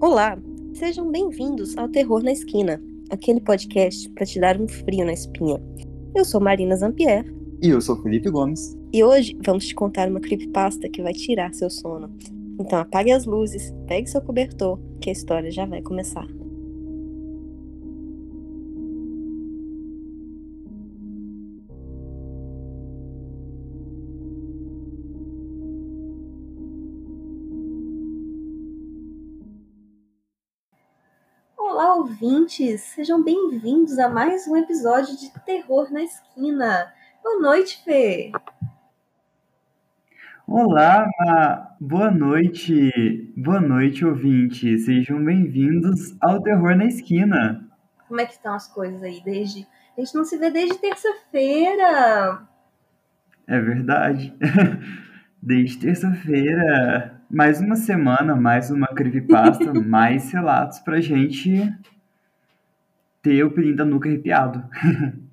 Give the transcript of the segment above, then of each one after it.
Olá, sejam bem-vindos ao Terror na Esquina, aquele podcast para te dar um frio na espinha. Eu sou Marina Zampier. E eu sou Felipe Gomes. E hoje vamos te contar uma creepypasta que vai tirar seu sono. Então apague as luzes, pegue seu cobertor, que a história já vai começar. Ouvintes! Sejam bem-vindos a mais um episódio de Terror na Esquina. Boa noite, Fê! Olá, boa noite, boa noite, ouvintes. Sejam bem-vindos ao Terror na Esquina. Como é que estão as coisas aí? Desde a gente não se vê desde terça-feira. É verdade. Desde terça-feira, mais uma semana, mais uma creepypasta, mais relatos pra gente ter o pelinho da nuca arrepiado.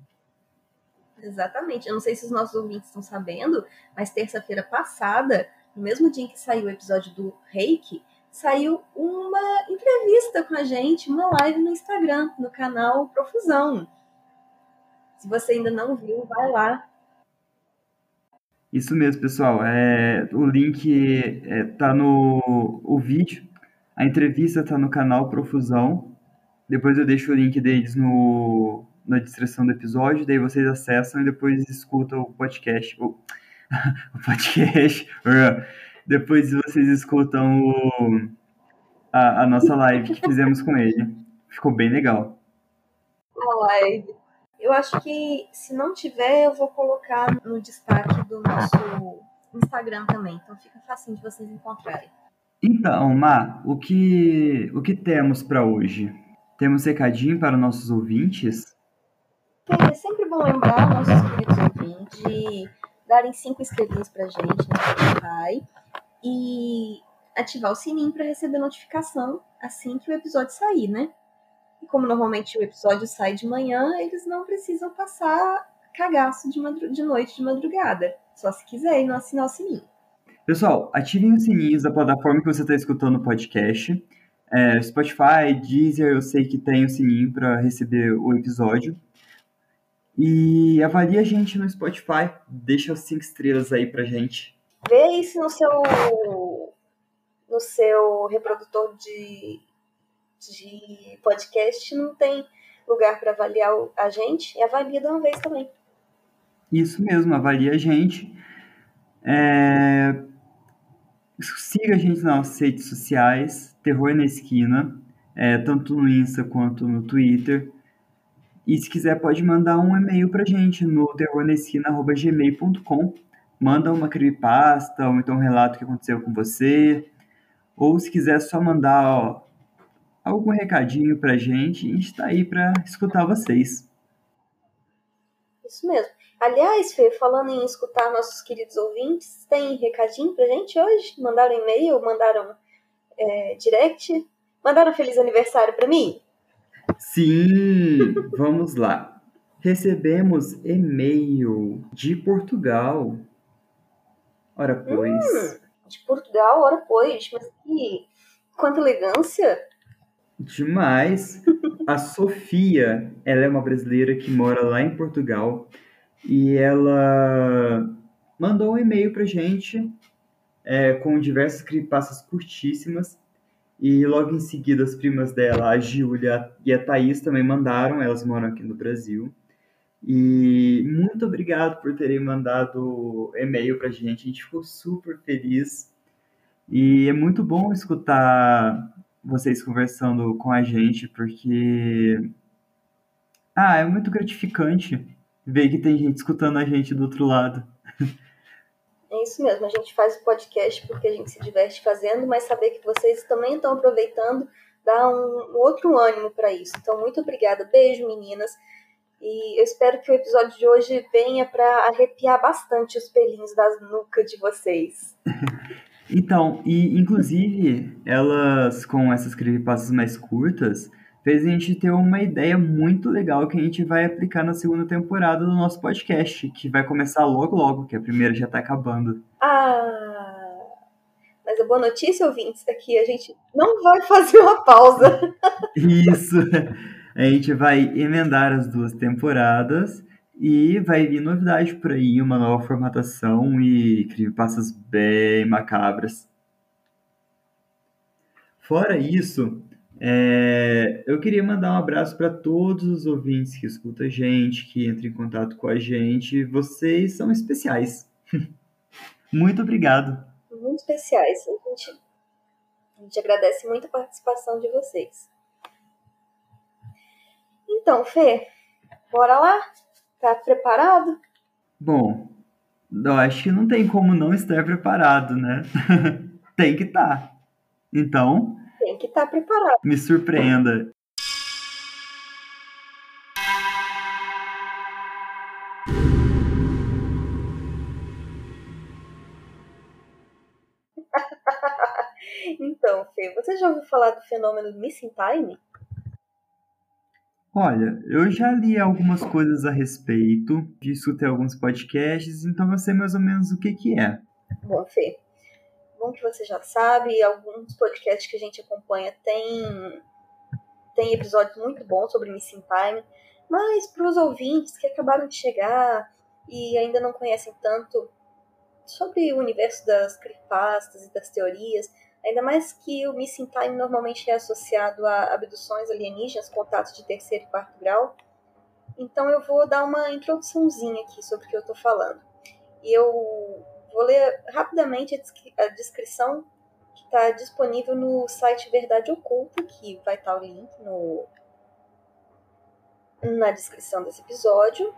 Exatamente. Eu não sei se os nossos ouvintes estão sabendo, mas terça-feira passada, no mesmo dia em que saiu o episódio do Reiki, saiu uma entrevista com a gente, uma live no Instagram, no canal Profusão. Se você ainda não viu, vai lá. Isso mesmo, pessoal. É, o link é, tá no o vídeo. A entrevista tá no canal Profusão. Depois eu deixo o link deles no, na descrição do episódio, daí vocês acessam e depois escutam o podcast. O, o podcast. depois vocês escutam o, a, a nossa live que fizemos com ele. Ficou bem legal. A live. Eu acho que se não tiver, eu vou colocar no destaque do nosso Instagram também. Então fica fácil de vocês encontrarem. Então, Ma, o que, o que temos para hoje? Temos recadinho para nossos ouvintes? É sempre bom lembrar nossos queridos ouvintes de darem cinco estrelinhas pra gente no Spotify e ativar o sininho para receber notificação assim que o episódio sair, né? E como normalmente o episódio sai de manhã, eles não precisam passar cagaço de, de noite, de madrugada. Só se quiser e não assinar o sininho. Pessoal, ativem os sininhos da plataforma que você está escutando o podcast. É, Spotify, Deezer, eu sei que tem o sininho para receber o episódio. E avalie a gente no Spotify. Deixa as cinco estrelas aí pra gente. Vê isso no seu no seu reprodutor de, de podcast não tem lugar para avaliar a gente e avalia de uma vez também. Isso mesmo, avalie a gente. É... Siga a gente nas nossas redes sociais, Terror na Esquina, é, tanto no Insta quanto no Twitter. E se quiser, pode mandar um e-mail pra gente no terrornesquina.gmail.com. Manda uma creepypasta, ou então um relato que aconteceu com você. Ou se quiser só mandar ó, algum recadinho pra gente, a gente tá aí pra escutar vocês. Isso mesmo. Aliás, Fê, falando em escutar nossos queridos ouvintes, tem recadinho pra gente hoje? Mandaram e-mail, mandaram é, direct? Mandaram feliz aniversário pra mim? Sim, vamos lá. Recebemos e-mail de Portugal. Ora, pois. Hum, de Portugal, ora, pois. Mas que. Quanta elegância! Demais! A Sofia, ela é uma brasileira que mora lá em Portugal e ela mandou um e-mail pra gente é, com diversas creepypastas curtíssimas e logo em seguida, as primas dela, a Júlia e a Thaís, também mandaram, elas moram aqui no Brasil. E muito obrigado por terem mandado e-mail pra gente, a gente ficou super feliz. E é muito bom escutar vocês conversando com a gente, porque. Ah, é muito gratificante ver que tem gente escutando a gente do outro lado. É isso mesmo, a gente faz o podcast porque a gente se diverte fazendo, mas saber que vocês também estão aproveitando dá um, outro ânimo para isso. Então, muito obrigada. Beijo, meninas. E eu espero que o episódio de hoje venha para arrepiar bastante os pelinhos das nucas de vocês. então, e inclusive, elas com essas creepypastas mais curtas, fez a gente ter uma ideia muito legal que a gente vai aplicar na segunda temporada do nosso podcast, que vai começar logo logo, que a primeira já tá acabando. Ah! Mas a boa notícia, ouvintes, é que a gente não vai fazer uma pausa. Isso. A gente vai emendar as duas temporadas e vai vir novidade por aí, uma nova formatação e creepypastas bem macabras. Fora isso, é, eu queria mandar um abraço para todos os ouvintes que escutam a gente, que entram em contato com a gente. Vocês são especiais. Muito obrigado. Muito especiais. A gente, a gente agradece muito a participação de vocês. Então, Fê, bora lá? Tá preparado? Bom, eu acho que não tem como não estar preparado, né? tem que estar. Tá. Então. Tem que estar tá preparado. Me surpreenda. então, Fê, você já ouviu falar do fenômeno Missing Time? Olha, eu já li algumas coisas a respeito, escutei alguns podcasts, então eu sei mais ou menos o que, que é. Bom, Fê, bom que você já sabe, alguns podcasts que a gente acompanha tem, tem episódios muito bons sobre Missing Time, mas para os ouvintes que acabaram de chegar e ainda não conhecem tanto sobre o universo das creepypastas e das teorias, Ainda mais que o missing time normalmente é associado a abduções alienígenas, contatos de terceiro e quarto grau. Então eu vou dar uma introduçãozinha aqui sobre o que eu estou falando. E eu vou ler rapidamente a, descrição que está disponível no site Verdade Oculta, que vai estar o link no, na descrição desse episódio.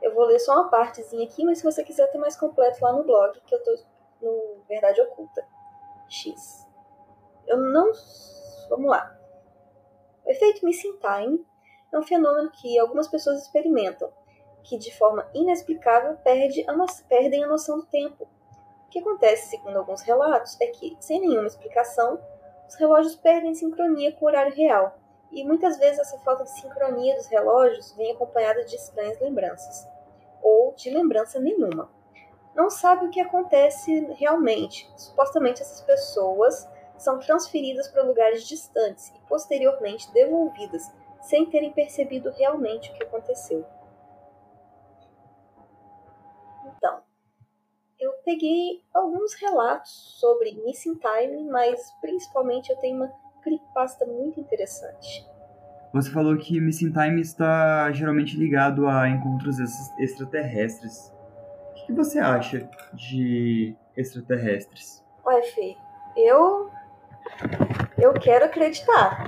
Eu vou ler só uma partezinha aqui, mas se você quiser ter mais completo lá no blog, que eu estou no Verdade Oculta. X. Eu não. Vamos lá. O efeito missing time é um fenômeno que algumas pessoas experimentam, que de forma inexplicável perde a perdem a noção do tempo. O que acontece, segundo alguns relatos, é que, sem nenhuma explicação, os relógios perdem sincronia com o horário real, e muitas vezes essa falta de sincronia dos relógios vem acompanhada de estranhas lembranças, ou de lembrança nenhuma não sabe o que acontece realmente. Supostamente essas pessoas são transferidas para lugares distantes e posteriormente devolvidas, sem terem percebido realmente o que aconteceu. Eu peguei alguns relatos sobre Missing Time, mas principalmente eu tenho uma creepypasta muito interessante. Você falou que Missing Time está geralmente ligado a encontros extraterrestres que você acha de extraterrestres? Ué, Fê, eu. Eu quero acreditar.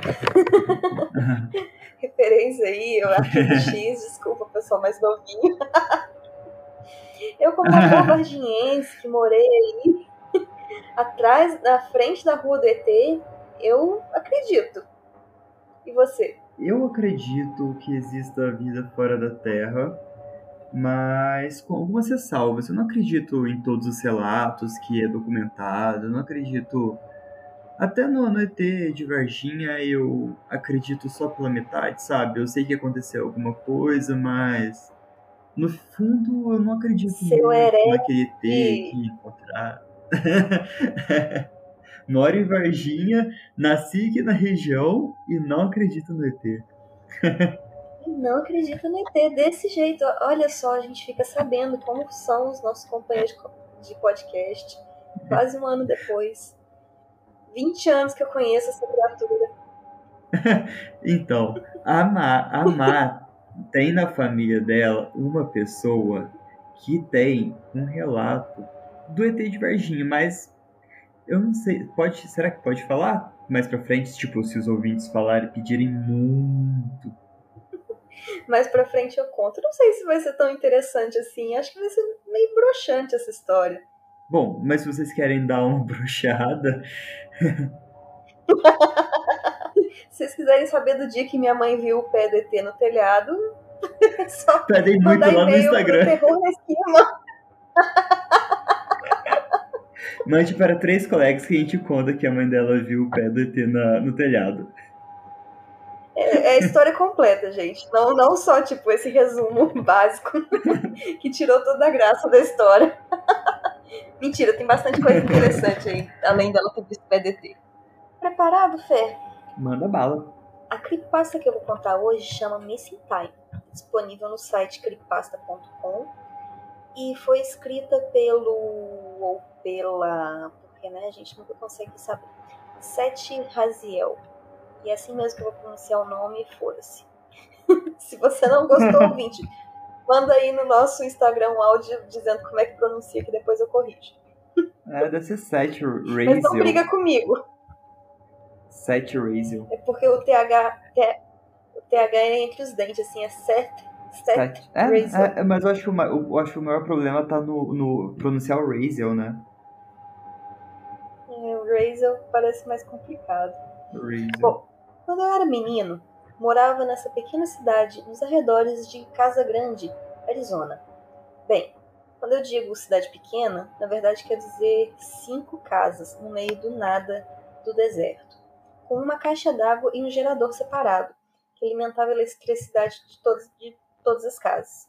Referência aí, eu acho X, desculpa, pessoal mais novinho. eu, como boa varginhense que morei aí, atrás, na frente da rua do ET, eu acredito. E você? Eu acredito que exista vida fora da Terra mas com algumas ressalvas. Eu não acredito em todos os relatos que é documentado, eu não acredito. Até no, no ET de Varginha eu acredito só pela metade, sabe? Eu sei que aconteceu alguma coisa, mas no fundo eu não acredito Seu muito naquele ET que encontrar. Moro em Varginha, nasci aqui na região e não acredito no ET. não acredita no ET desse jeito. Olha só, a gente fica sabendo como são os nossos companheiros de podcast quase um ano depois. 20 anos que eu conheço essa criatura. então, a Má, a Má tem na família dela uma pessoa que tem um relato do ET de Varginha, mas eu não sei, pode, será que pode falar mais pra frente? Tipo, se os ouvintes falarem, pedirem muito mais pra frente eu conto. Não sei se vai ser tão interessante assim. Acho que vai ser meio broxante essa história. Bom, mas se vocês querem dar uma brochada. quiserem saber do dia que minha mãe viu o pé do ET no telhado, só Pedem muito lá no Instagram. Terror na. Mande para três colegas que a gente conta que a mãe dela viu o pé do ET na, no telhado. É, é, a história completa, gente. Não, não só, tipo, esse resumo básico que tirou toda a graça da história. Mentira, tem bastante coisa interessante aí, além dela ter visto PDT. Preparado, Fé? Manda bala. A creepypasta que eu vou contar hoje chama Missing Time, disponível no site creepypasta.com e foi escrita pelo ou pela, porque né, a gente nunca consegue saber, Sete Raziel. E é assim mesmo que eu vou pronunciar o nome, foda-se. Se você não gostou, ouvinte, manda aí no nosso Instagram um áudio dizendo como é que pronuncia, que depois eu corrijo. É, deve ser Sete Raziel. Mas não briga comigo. Sete Raziel. É porque o TH, o TH é entre os dentes, assim, é Sete Sete é, é, mas eu acho, que o, eu acho que o maior problema tá no, no pronunciar o Razel, né? É, o Razel parece mais complicado. Razel. Bom, quando eu era menino, morava nessa pequena cidade nos arredores de Casa Grande, Arizona. Bem, quando eu digo cidade pequena, na verdade quer dizer cinco casas no meio do nada do deserto, com uma caixa d'água e um gerador separado, que alimentava a eletricidade de todas, de todas as casas.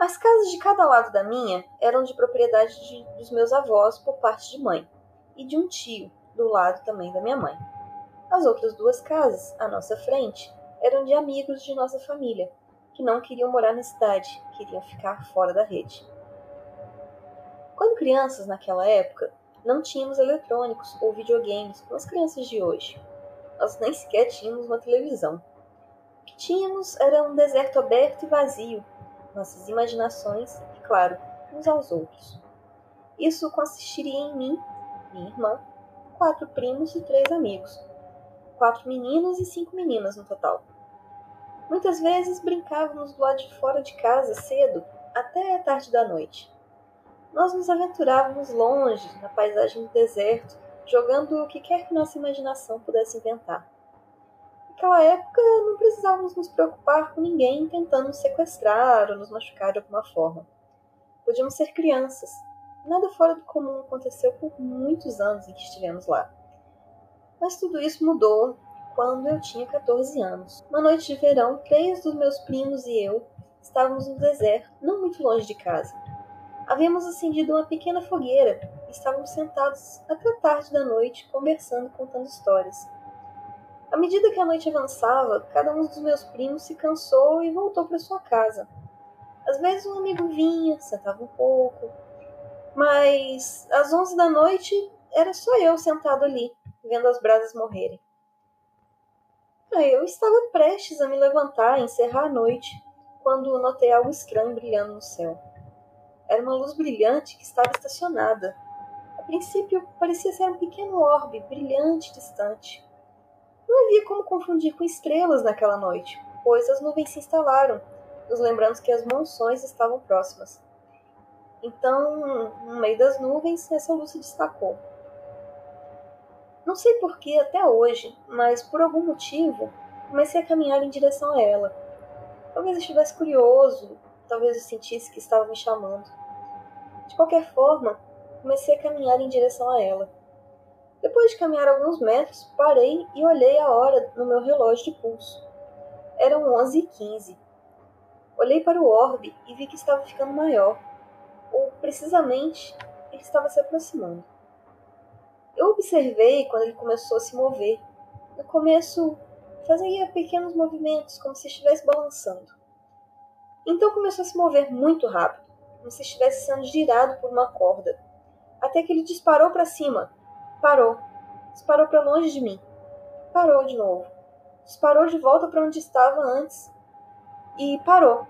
As casas de cada lado da minha eram de propriedade de, dos meus avós por parte de mãe, e de um tio, do lado também da minha mãe. As outras duas casas, à nossa frente, eram de amigos de nossa família, que não queriam morar na cidade, queriam ficar fora da rede. Quando crianças naquela época, não tínhamos eletrônicos ou videogames como as crianças de hoje. Nós nem sequer tínhamos uma televisão que tínhamos era um deserto aberto e vazio, nossas imaginações e, claro, uns aos outros. Isso consistiria em mim, minha irmã, quatro primos e três amigos. Quatro meninos e cinco meninas no total. Muitas vezes brincávamos do lado de fora de casa cedo, até a tarde da noite. Nós nos aventurávamos longe, na paisagem do deserto, jogando o que quer que nossa imaginação pudesse inventar. Naquela época não precisávamos nos preocupar com ninguém tentando nos sequestrar ou nos machucar de alguma forma. Podíamos ser crianças. Nada fora do comum aconteceu por muitos anos em que estivemos lá. Mas tudo isso mudou quando eu tinha 14 anos. Uma noite de verão, três dos meus primos e eu estávamos no deserto, não muito longe de casa. Havíamos acendido uma pequena fogueira e estávamos sentados até tarde da noite conversando e contando histórias. À medida que a noite avançava, cada um dos meus primos se cansou e voltou para sua casa. Às vezes um amigo vinha, sentava um pouco, mas às onze da noite era só eu sentado ali, vendo as brasas morrerem. Eu estava prestes a me levantar e encerrar a noite, quando notei algo estranho brilhando no céu. Era uma luz brilhante que estava estacionada. A princípio, parecia ser um pequeno orbe brilhante distante. Não havia como confundir com estrelas naquela noite, pois as nuvens se instalaram, nos lembrando que as monções estavam próximas. Então, no meio das nuvens, essa luz se destacou. Não sei porquê até hoje, mas por algum motivo comecei a caminhar em direção a ela. Talvez estivesse curioso, talvez eu sentisse que estava me chamando. De qualquer forma, comecei a caminhar em direção a ela. Depois de caminhar alguns metros, parei e olhei a hora no meu relógio de pulso. Eram 11 e 15. Olhei para o orbe e vi que estava ficando maior, ou precisamente, ele estava se aproximando. Eu observei quando ele começou a se mover. No começo, fazia pequenos movimentos, como se estivesse balançando. Então começou a se mover muito rápido, como se estivesse sendo girado por uma corda, até que ele disparou para cima, Parou. Disparou para longe de mim. Parou de novo. Disparou de volta para onde estava antes. E parou.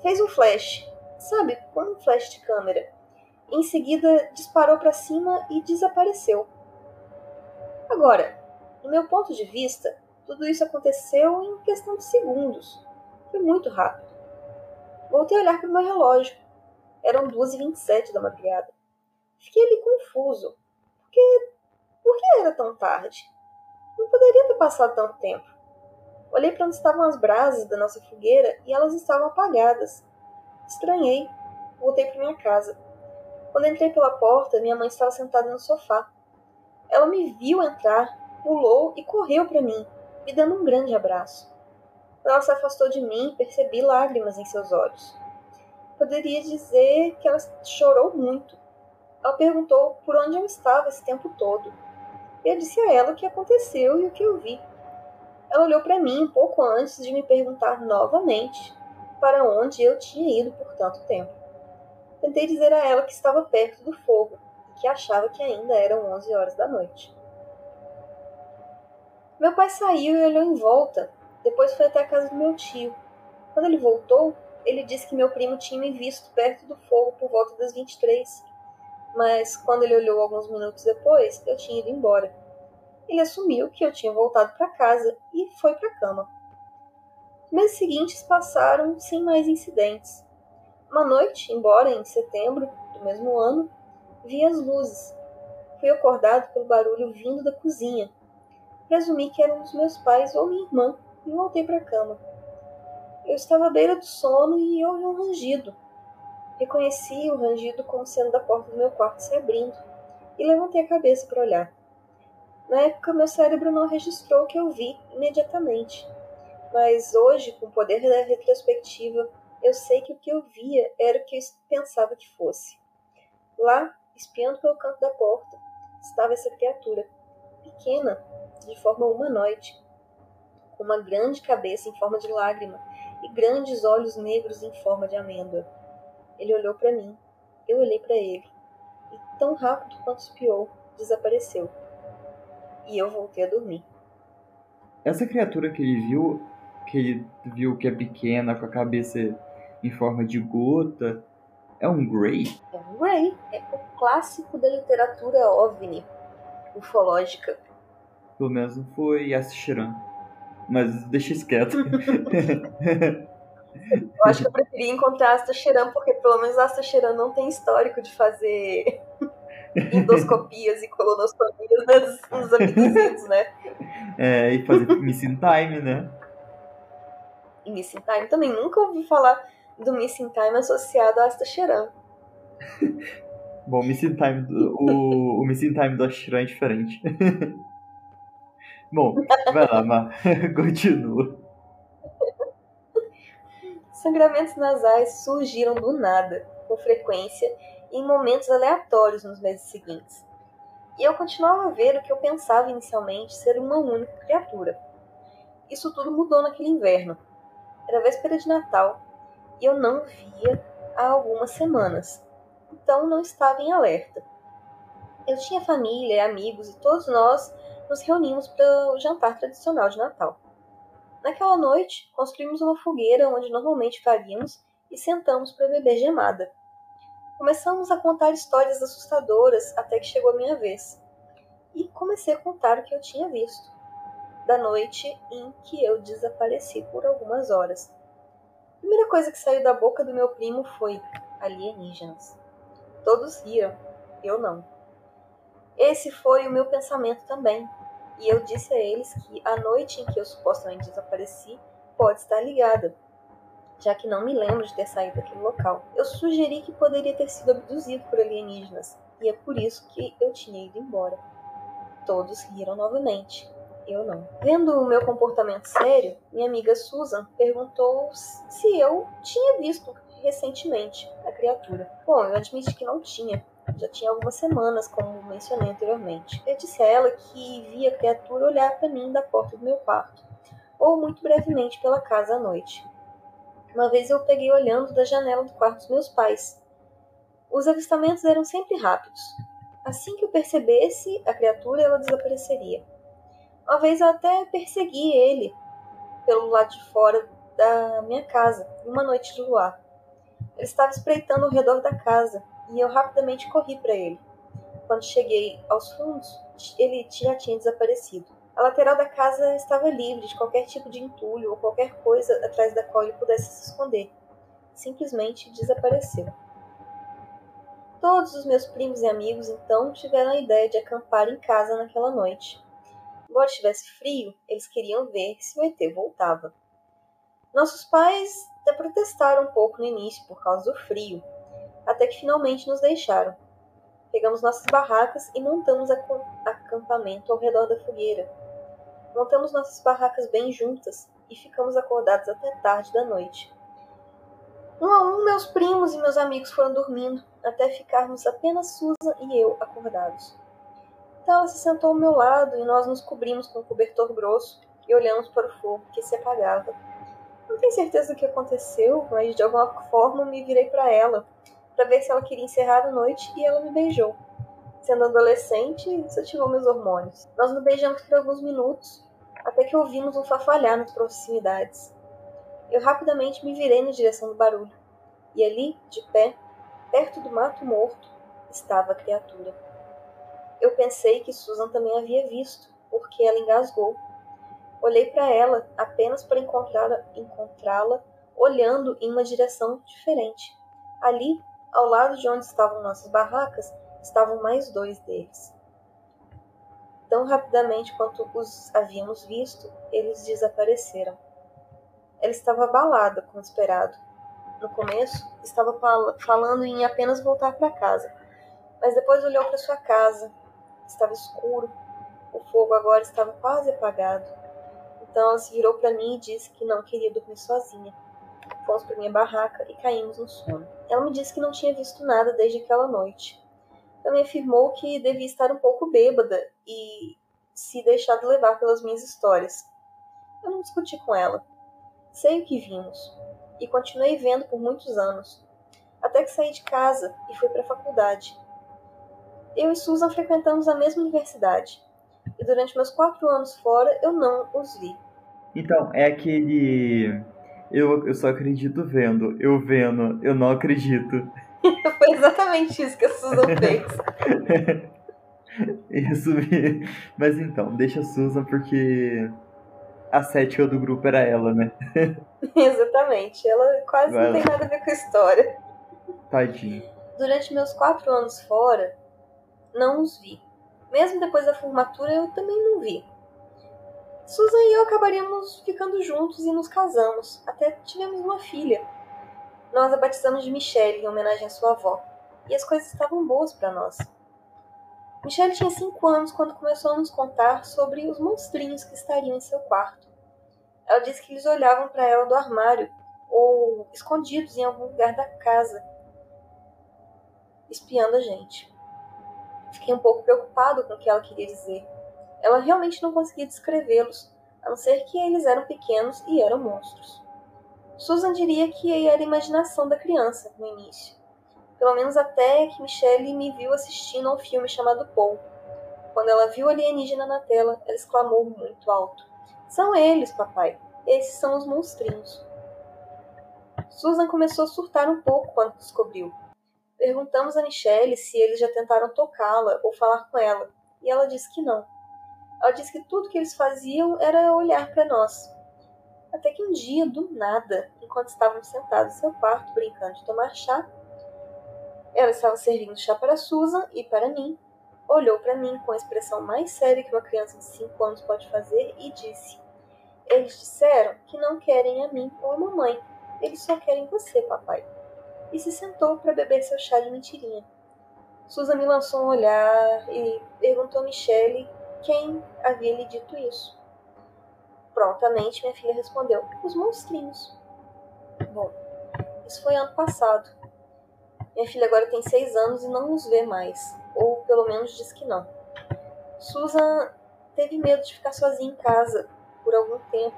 Fez um flash. Sabe, como um flash de câmera. Em seguida, disparou para cima e desapareceu. Agora, do meu ponto de vista, tudo isso aconteceu em questão de segundos. Foi muito rápido. Voltei a olhar para o meu relógio. Eram 2h27 da madrugada. Fiquei ali confuso. Porque por que era tão tarde? Não poderia ter passado tanto tempo. Olhei para onde estavam as brasas da nossa fogueira e elas estavam apagadas. Estranhei. Voltei para minha casa. Quando entrei pela porta, minha mãe estava sentada no sofá. Ela me viu entrar, pulou e correu para mim, me dando um grande abraço. Ela se afastou de mim, percebi lágrimas em seus olhos. Poderia dizer que ela chorou muito Ela perguntou por onde eu estava esse tempo todo. Eu disse a ela o que aconteceu e o que eu vi. Ela olhou para mim um pouco antes de me perguntar novamente para onde eu tinha ido por tanto tempo. Tentei dizer a ela que estava perto do fogo e que achava que ainda eram 11 horas da noite. Meu pai saiu e olhou em volta. Depois foi até a casa do meu tio. Quando ele voltou, ele disse que meu primo tinha me visto perto do fogo por volta das 23 mas quando ele olhou alguns minutos depois, eu tinha ido embora. Ele assumiu que eu tinha voltado para casa e foi para a cama. Meses seguintes passaram sem mais incidentes. Uma noite, embora em setembro do mesmo ano, vi as luzes. Fui acordado pelo barulho vindo da cozinha. Presumi que eram os meus pais ou minha irmã e voltei para a cama. Eu estava à beira do sono e ouvi um rangido. Reconheci o rangido como sendo da porta do meu quarto se abrindo e levantei a cabeça para olhar. Na época, meu cérebro não registrou o que eu vi imediatamente, mas hoje, com o poder da retrospectiva, eu sei que o que eu via era o que eu pensava que fosse. Lá, espiando pelo canto da porta, estava essa criatura, pequena, de forma humanoide, com uma grande cabeça em forma de lágrima e grandes olhos negros em forma de amêndoa. Ele olhou para mim. Eu olhei para ele. E tão rápido quanto espiou, desapareceu. E eu voltei a dormir. Essa criatura que ele viu, que ele viu que é pequena, com a cabeça em forma de gota, é um Grey? É um Grey. É o clássico da literatura OVNI, ufológica. Pelo menos não foi Yashiran. Mas deixa isso quieto. Eu acho que eu preferia encontrar Asta Cheran, porque pelo menos Asta Cheran não tem histórico de fazer endoscopias e colonostomias nos, nos abduzidos, né? É, e fazer Missing Time, né? E Missing Time também. Nunca ouvi falar do Missing Time associado a Asta Cheran. Bom, o Missing Time do, o, o Missing Time do Ashran é diferente. Bom, vai lá, Mar. Continua. Sangramentos nasais surgiram do nada, com frequência em momentos aleatórios nos meses seguintes. E eu continuava a ver o que eu pensava inicialmente ser uma única criatura. Isso tudo mudou naquele inverno. Era véspera de Natal e eu não via há algumas semanas, então não estava em alerta. Eu tinha família, amigos e todos nós nos reunimos para o jantar tradicional de Natal. Naquela noite, construímos uma fogueira onde normalmente faríamos e sentamos para beber gemada. Começamos a contar histórias assustadoras até que chegou a minha vez. E comecei a contar o que eu tinha visto, da noite em que eu desapareci por algumas horas. A primeira coisa que saiu da boca do meu primo foi alienígenas. Todos riram, eu não. Esse foi o meu pensamento também, e eu disse a eles que a noite em que eu supostamente desapareci pode estar ligada, já que não me lembro de ter saído daquele local. Eu sugeri que poderia ter sido abduzido por alienígenas, e é por isso que eu tinha ido embora. Todos riram novamente. Eu não. Vendo o meu comportamento sério, minha amiga Susan perguntou se eu tinha visto recentemente a criatura. Bom, eu admiti que não tinha, já tinha algumas semanas, como mencionei anteriormente. Eu disse a ela que via a criatura olhar para mim da porta do meu quarto, ou muito brevemente pela casa à noite. Uma vez eu peguei olhando da janela do quarto dos meus pais. Os avistamentos eram sempre rápidos. Assim que eu percebesse a criatura, ela desapareceria. Uma vez eu até persegui ele pelo lado de fora da minha casa, numa noite de luar. Ele estava espreitando ao redor da casa, e eu rapidamente corri para ele. Quando cheguei aos fundos, ele já tinha desaparecido. A lateral da casa estava livre de qualquer tipo de entulho ou qualquer coisa atrás da qual ele pudesse se esconder. Simplesmente desapareceu. Todos os meus primos e amigos então tiveram a ideia de acampar em casa naquela noite. Embora estivesse frio, eles queriam ver se o ET voltava. Nossos pais até protestaram um pouco no início por causa do frio, até que finalmente nos deixaram. Pegamos nossas barracas e montamos acampamento ao redor da fogueira. Montamos nossas barracas bem juntas e ficamos acordados até tarde da noite. Um a um, meus primos e meus amigos foram dormindo, até ficarmos apenas Susan e eu acordados. Então ela se sentou ao meu lado e nós nos cobrimos com um cobertor grosso e olhamos para o fogo que se apagava. Não tenho certeza do que aconteceu, mas de alguma forma me virei para ela, para ver se ela queria encerrar a noite e ela me beijou. Sendo adolescente, isso ativou meus hormônios. Nós nos beijamos por alguns minutos, até que ouvimos um fafalhar nas proximidades. Eu rapidamente me virei na direção do barulho, e ali, de pé, perto do mato morto, estava a criatura. Eu pensei que Susan também havia visto, porque ela engasgou. Olhei para ela apenas para encontrá-la encontrá olhando em uma direção diferente. Ali, ao lado de onde estavam nossas barracas, estavam mais dois deles. Tão rapidamente quanto os havíamos visto, eles desapareceram. Ela estava abalada, como esperado. No começo, estava falando em apenas voltar para casa, mas depois olhou para sua casa. Estava escuro. O fogo agora estava quase apagado. Então ela se virou para mim e disse que não queria dormir sozinha. Fomos para minha barraca e caímos no sono. Ela me disse que não tinha visto nada desde aquela noite também afirmou que devia estar um pouco bêbada e se deixado levar pelas minhas histórias. Eu não discuti com ela. Sei o que vimos e continuei vendo por muitos anos, até que saí de casa e fui para a faculdade. Eu e Susan frequentamos a mesma universidade e durante meus quatro anos fora eu não os vi. Então, é aquele. Eu, eu só acredito vendo, eu vendo, eu não acredito. Foi exatamente isso que a Susan fez. isso, mas então, deixa a Susan porque a cética do grupo era ela, né? exatamente, ela quase Vai não tem nada a ver com a história. Tadinho. Durante meus quatro anos fora, não os vi. Mesmo depois da formatura, eu também não vi. Susan e eu acabaríamos ficando juntos e nos casamos. Até tivemos uma filha nós a batizamos de Michelle em homenagem à sua avó, e as coisas estavam boas para nós. Michelle tinha cinco anos quando começou a nos contar sobre os monstrinhos que estariam em seu quarto. Ela disse que eles olhavam para ela do armário ou escondidos em algum lugar da casa, espiando a gente. Fiquei um pouco preocupado com o que ela queria dizer. Ela realmente não conseguia descrevê-los, a não ser que eles eram pequenos e eram monstros. Susan diria que era a imaginação da criança no início. Pelo menos até que Michelle me viu assistindo a um filme chamado Paul. Quando ela viu o alienígena na tela, ela exclamou muito alto: São eles, papai. Esses são os monstrinhos. Susan começou a surtar um pouco quando descobriu. Perguntamos a Michelle se eles já tentaram tocá-la ou falar com ela, e ela disse que não. Ela disse que tudo que eles faziam era olhar para nós, até que um dia, do nada, enquanto estávamos sentados em seu quarto brincando de tomar chá, ela estava servindo chá para Susan e para mim. Olhou para mim com a expressão mais séria que uma criança de 5 anos pode fazer e disse: Eles disseram que não querem a mim ou a mamãe. Eles só querem você, papai. E se sentou para beber seu chá de mentirinha. Susan me lançou um olhar e perguntou a Michelle quem havia lhe dito isso. Prontamente minha filha respondeu: Os monstrinhos. Bom, isso foi ano passado. Minha filha agora tem seis anos e não os vê mais, ou pelo menos diz que não. Susan teve medo de ficar sozinha em casa por algum tempo,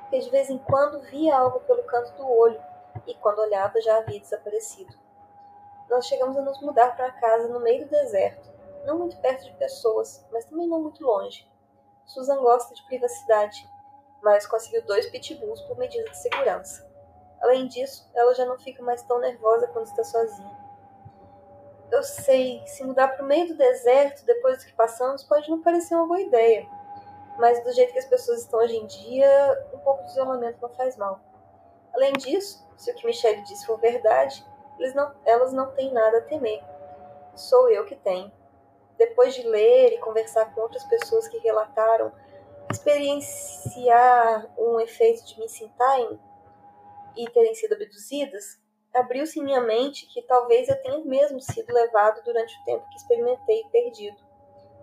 porque de vez em quando via algo pelo canto do olho e quando olhava já havia desaparecido. Nós chegamos a nos mudar para casa no meio do deserto, não muito perto de pessoas, mas também não muito longe. Susan gosta de privacidade mas conseguiu dois pitbulls por medida de segurança. Além disso, ela já não fica mais tão nervosa quando está sozinha. Eu sei, se mudar para o meio do deserto depois do que passamos pode não parecer uma boa ideia, mas do jeito que as pessoas estão hoje em dia, um pouco de isolamento não faz mal. Além disso, se o que Michelle disse for verdade, não, elas não têm nada a temer. Sou eu que tenho. Depois de ler e conversar com outras pessoas que relataram experienciar um efeito de missing time e terem sido abduzidas, abriu-se em minha mente que talvez eu tenha mesmo sido levado durante o tempo que experimentei perdido,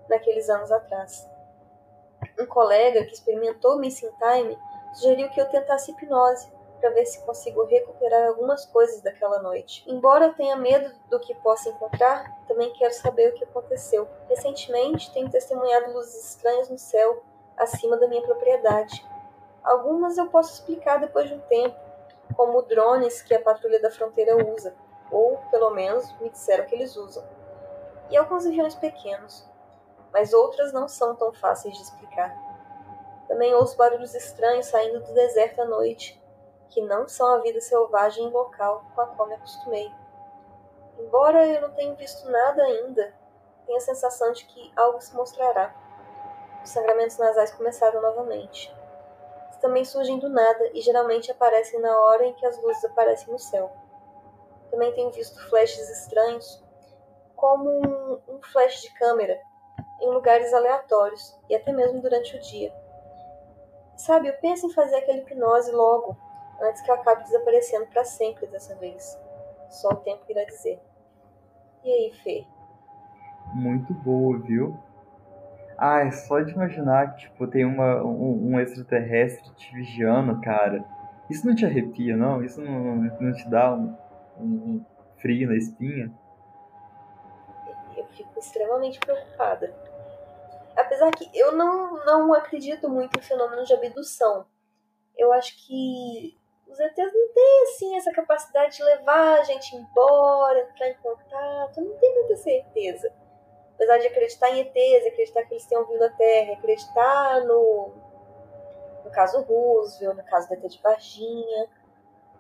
naqueles anos atrás. Um colega que experimentou missing time sugeriu que eu tentasse hipnose para ver se consigo recuperar algumas coisas daquela noite. Embora eu tenha medo do que possa encontrar, também quero saber o que aconteceu. Recentemente, tenho testemunhado luzes estranhas no céu acima da minha propriedade. Algumas eu posso explicar depois de um tempo, como drones que a patrulha da fronteira usa, ou pelo menos me disseram que eles usam. E alguns aviões pequenos, mas outras não são tão fáceis de explicar. Também ouço barulhos estranhos saindo do deserto à noite, que não são a vida selvagem local com a qual me acostumei. Embora eu não tenha visto nada ainda, tenho a sensação de que algo se mostrará. Os sangramentos nasais começaram novamente. Eles também surgem do nada e geralmente aparecem na hora em que as luzes aparecem no céu. Também tenho visto flashes estranhos, como um, um flash de câmera, em lugares aleatórios e até mesmo durante o dia. Sabe, eu penso em fazer aquela hipnose logo, antes que eu acabe desaparecendo para sempre dessa vez. Só o tempo irá dizer. E aí, Fê? Muito boa, viu? Ah, é só de imaginar que tipo, tem uma, um, um extraterrestre te vigiando, cara. Isso não te arrepia, não? Isso não, não te dá um, um frio na espinha? Eu fico extremamente preocupada apesar que eu não, não acredito muito em fenômenos de abdução. Eu acho que os ETs não têm assim essa capacidade de levar a gente embora, entrar em contato. Não tenho muita certeza. Apesar de acreditar em ETs, acreditar que eles tenham vindo à Terra, acreditar no, no caso Roosevelt, no caso da ET de Varginha.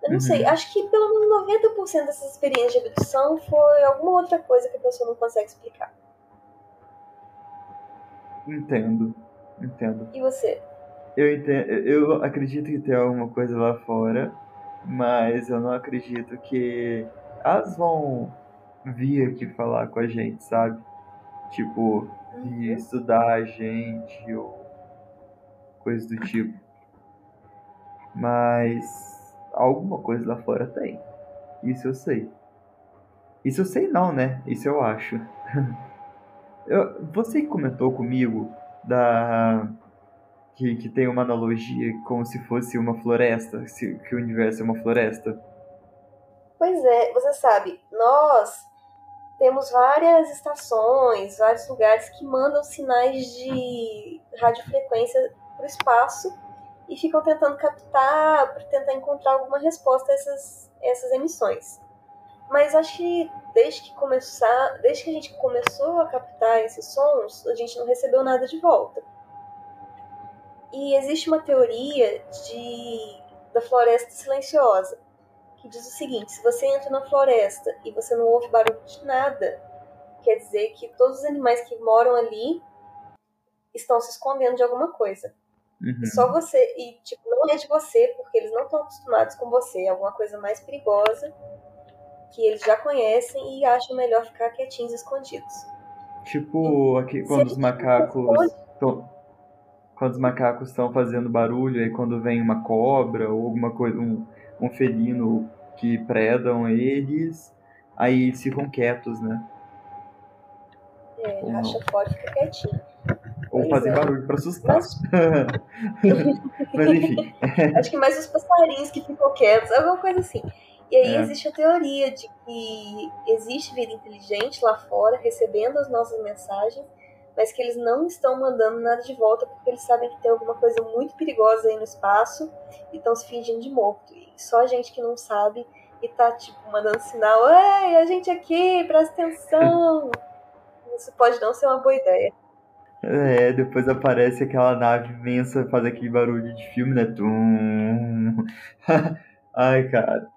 Eu não uhum. sei, acho que pelo menos 90% dessas experiências de abdução foi alguma outra coisa que a pessoa não consegue explicar. Entendo, entendo. E você? Eu, entendo, eu acredito que tem alguma coisa lá fora, mas eu não acredito que elas vão vir aqui falar com a gente, sabe? Tipo, vir uhum. estudar a gente ou coisa do tipo. Mas alguma coisa lá fora tem. Isso eu sei. Isso eu sei não, né? Isso eu acho. Eu, você comentou comigo da que, que tem uma analogia como se fosse uma floresta, se, que o universo é uma floresta. Pois é, você sabe, nós temos várias estações, vários lugares que mandam sinais de radiofrequência para o espaço e ficam tentando captar, para tentar encontrar alguma resposta a essas, essas emissões. Mas acho que desde que começar, desde que a gente começou a captar esses sons, a gente não recebeu nada de volta. E existe uma teoria de da floresta silenciosa, que diz o seguinte: se você entra na floresta e você não ouve barulho de nada, quer dizer que todos os animais que moram ali estão se escondendo de alguma coisa. Uhum. Só você, e tipo, não é de você, porque eles não estão acostumados com você, é alguma coisa mais perigosa que eles já conhecem e acham melhor ficar quietinhos escondidos. Tipo, aqui, quando os macacos. Quando os macacos estão fazendo barulho, aí quando vem uma cobra ou alguma coisa, um, um felino que predam eles, aí eles ficam quietos, né? É, ou racha não. fora e fica quietinho. Ou pois fazem é. barulho pra assustar. Mas... Mas enfim. Acho que mais os passarinhos que ficam quietos, alguma coisa assim. E aí é. existe a teoria de que existe vida inteligente lá fora recebendo as nossas mensagens, mas que eles não estão mandando nada de volta porque eles sabem que tem alguma coisa muito perigosa aí no espaço e estão se fingindo de morto. E só a gente que não sabe e tá tipo mandando sinal: "Ei, a gente aqui, presta atenção". Isso pode não ser uma boa ideia. É, depois aparece aquela nave imensa, faz aquele barulho de filme, né? Tum. Ai, cara.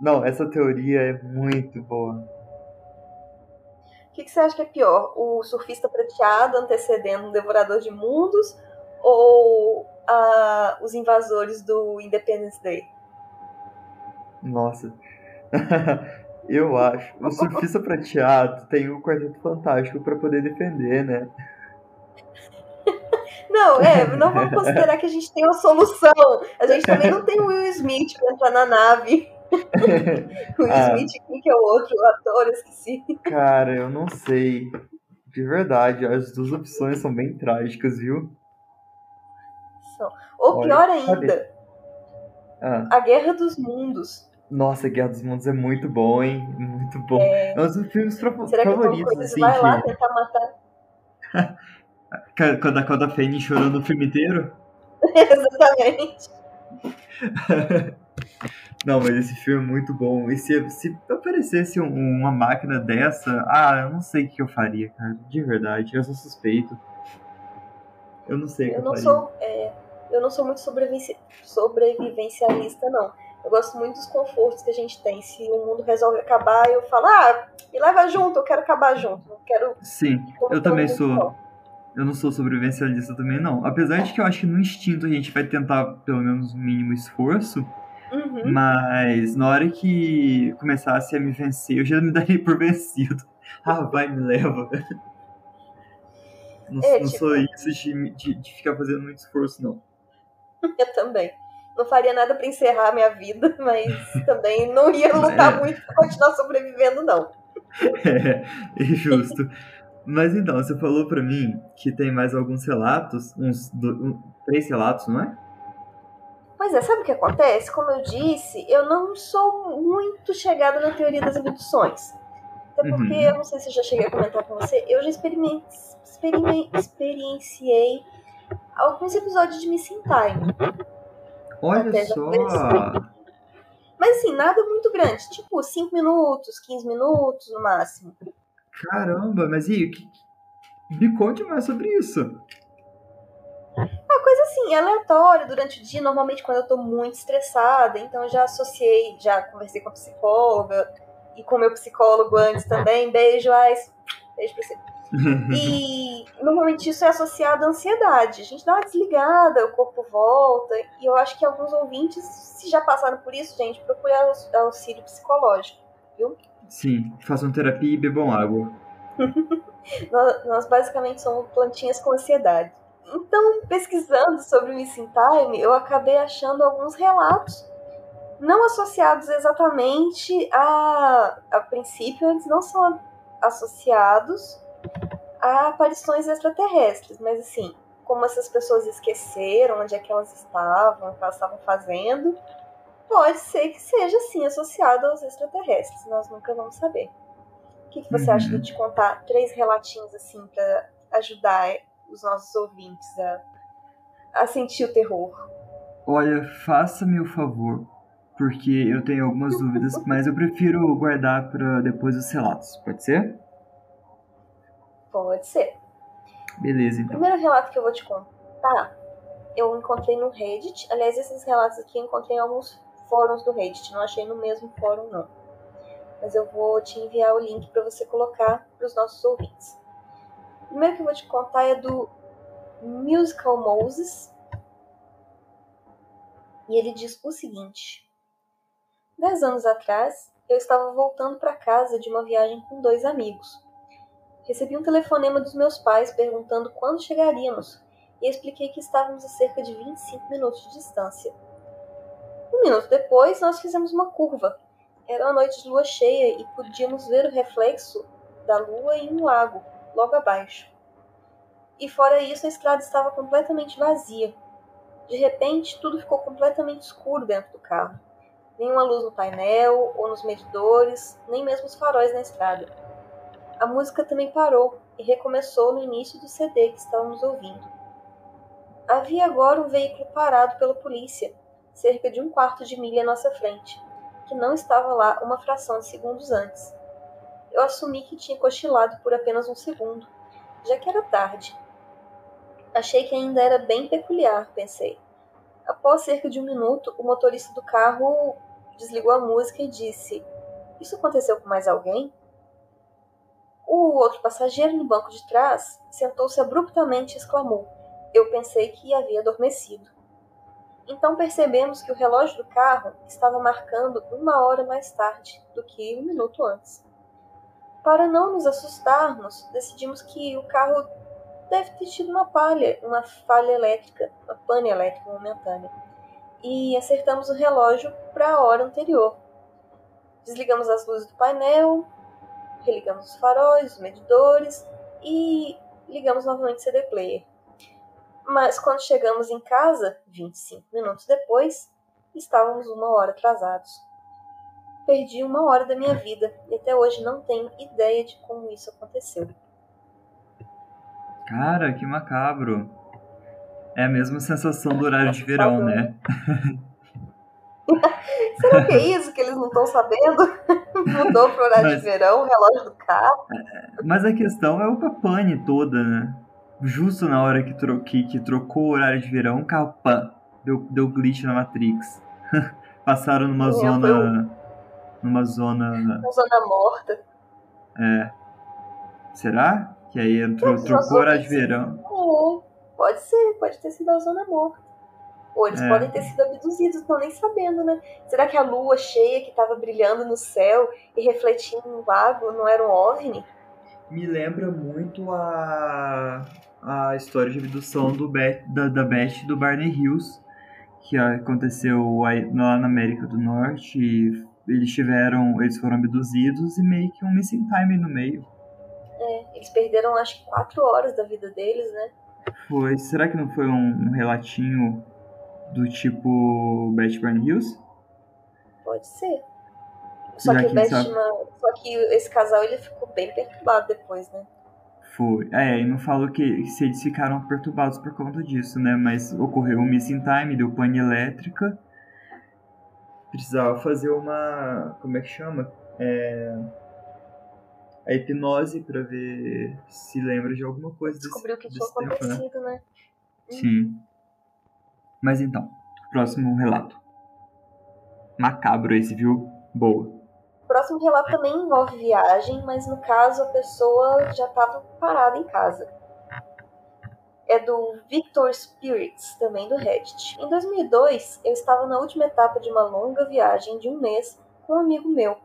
Não, essa teoria é muito boa. O que, que, você acha que é pior? O surfista prateado antecedendo um devorador de mundos ou uh, os invasores do Independence Day? Nossa. Eu acho. O surfista prateado tem o Quarteto Fantástico para poder defender, né? Não, é, não vamos considerar que a gente tem uma solução. A gente também não tem o Will Smith para entrar na nave. o ah, Smith, quem que é o outro ator? Eu esqueci. Cara, eu não sei. De verdade, as duas opções são bem trágicas, viu? São. Ou Olha, pior ainda, Ah, A Guerra dos Mundos. nossa, Guerra dos Mundos é muito bom, hein? Muito bom. É, É um dos filmes fa- será que favoritos, Cruise assim, vai lá que... tentar matar? Quando a Coda Fanning chorando o filme inteiro. Exatamente. Não, mas esse filme é muito bom. E se, se aparecesse um- uma máquina dessa, ah, eu não sei o que eu faria, cara. De verdade, eu sou suspeito. Eu não sei Eu eu não faria. sou, é, eu não sou muito sobrevivenci- sobrevivencialista, não. Eu gosto muito dos confortos que a gente tem. Se o mundo resolve acabar, eu falo, ah, me leva junto, eu quero acabar junto. Não quero. Sim, eu também sou. Eu não sou sobrevivencialista também, não. Apesar de que eu acho que no instinto a gente vai tentar pelo menos o mínimo esforço, Uhum. mas na hora que começasse a me vencer, eu já me daria por vencido. Ah, vai, me leva. Não, É, não tipo- sou isso de, de, de ficar fazendo muito esforço, não. Eu também. Não faria nada pra encerrar a minha vida, mas também não ia lutar É. muito pra continuar sobrevivendo, não. É, é justo. Mas então, você falou pra mim que tem mais alguns relatos, uns do- um- três relatos, não é? Pois é, sabe o que acontece? Como eu disse, eu não sou muito chegada na teoria das abduções. Até porque, Uhum. eu não sei se eu já cheguei a comentar com você, eu já experimen- experimen- experienciei alguns episódios de Missing Time. Olha Até só. Mas assim, nada muito grande. Tipo, 5 minutos, 15 minutos no máximo. Caramba, mas e me conte mais sobre isso. Uma coisa assim, aleatória durante o dia, normalmente quando eu tô muito estressada. Então eu já associei, já conversei com a psicóloga e com o meu psicólogo antes também. Beijo, Ais. Beijo pra você. E normalmente isso é associado à ansiedade. A gente dá uma desligada, o corpo volta. E eu acho que alguns ouvintes, se já passaram por isso, gente, procure aus- auxílio psicológico. Sim, façam terapia e bebam água. Nós, nós basicamente somos plantinhas com ansiedade. Então, pesquisando sobre o Missing Time, eu acabei achando alguns relatos não associados exatamente a. A princípio, eles não são associados a aparições extraterrestres, mas assim, como essas pessoas esqueceram onde é que elas estavam, o que elas estavam fazendo, pode ser que seja sim associado aos extraterrestres. Nós nunca vamos saber. O que, que você Uhum. acha de te contar três relatinhos assim para ajudar os nossos ouvintes a, a sentir o terror? Olha, faça-me o favor, porque eu tenho algumas dúvidas, mas eu prefiro guardar para depois os relatos. Pode ser? Pode ser. Beleza, O então. primeiro relato que eu vou te contar, eu encontrei no Reddit. Aliás, esses relatos aqui eu encontrei em alguns fóruns do Reddit. Não achei no mesmo fórum, não. Mas eu vou te enviar o link para você colocar para os nossos ouvintes. Primeiro que eu vou te contar é do Musical Moses. E ele diz o seguinte: Dez anos atrás, eu estava voltando para casa de uma viagem com dois amigos. Recebi um telefonema dos meus pais perguntando quando chegaríamos e expliquei que estávamos a cerca de 25 minutos de distância. Um minuto depois, nós fizemos uma curva. Era uma noite de lua cheia e podíamos ver o reflexo da lua em um lago, logo abaixo. E fora isso, a estrada estava completamente vazia. De repente, tudo ficou completamente escuro dentro do carro. Nenhuma luz no painel ou nos medidores, nem mesmo os faróis na estrada. A música também parou e recomeçou no início do CD que estávamos ouvindo. Havia agora um veículo parado pela polícia, cerca de um quarto de milha à nossa frente, que não estava lá uma fração de segundos antes. Eu assumi que tinha cochilado por apenas um segundo, já que era tarde. Achei que ainda era bem peculiar, pensei. Após cerca de um minuto, o motorista do carro desligou a música e disse: Isso aconteceu com mais alguém? O outro passageiro no banco de trás sentou-se abruptamente e exclamou: Eu pensei que havia adormecido. Então percebemos que o relógio do carro estava marcando uma hora mais tarde do que um minuto antes. Para não nos assustarmos, decidimos que o carro deve ter tido uma palha, uma falha elétrica, uma pane elétrica momentânea, e acertamos o relógio para a hora anterior. Desligamos as luzes do painel, religamos os faróis, os medidores e ligamos novamente o CD player. Mas quando chegamos em casa, 25 minutos depois, Estávamos uma hora atrasados. Perdi uma hora da minha vida e até hoje não tenho ideia de como isso aconteceu. Cara, que macabro. É a mesma sensação do horário de verão, né? Será que é isso que eles não estão sabendo? Mudou pro horário mas, de verão, o relógio do carro. Mas a questão é o capane toda, né? Justo na hora que, tro que, que trocou o horário de verão, o carro pã, deu, deu glitch na Matrix. Passaram numa é, zona. Numa zona. Uma zona morta. É. Será? Que aí entrou, trocou o horário de verão. Pode ser, pode ter sido a zona morta. Ou eles é. podem ter sido abduzidos, estão nem sabendo, né? Será que a lua cheia que estava brilhando no céu e refletindo no lago não era um OVNI? Me lembra muito a, a história de abdução do Beth, da, da Beth do Barney Hills, que aconteceu lá na América do Norte. Eles tiveram, eles foram abduzidos e meio que um missing time no meio. É, eles perderam acho que quatro horas da vida deles, né? Foi. Será que não foi um, um relatinho do tipo Batman Hills? Pode ser. Só Já que, o Batman, sabe... só que esse casal ele ficou bem perturbado depois, né? Foi. É, e não falou que se eles ficaram perturbados por conta disso, né? Mas ocorreu um missing time, deu pane elétrica. Precisava fazer uma. Como é que chama? É a hipnose para ver se lembra de alguma coisa Descobriu desse, que tinha tempo, né? acontecido, né? né? Sim. Mas então, próximo relato. Macabro esse, viu? Boa. O próximo relato também envolve viagem, mas no caso a pessoa já estava parada em casa. É do Victor Spirits, também do Reddit. Em 2002, eu estava na última etapa de uma longa viagem de um mês com um amigo meu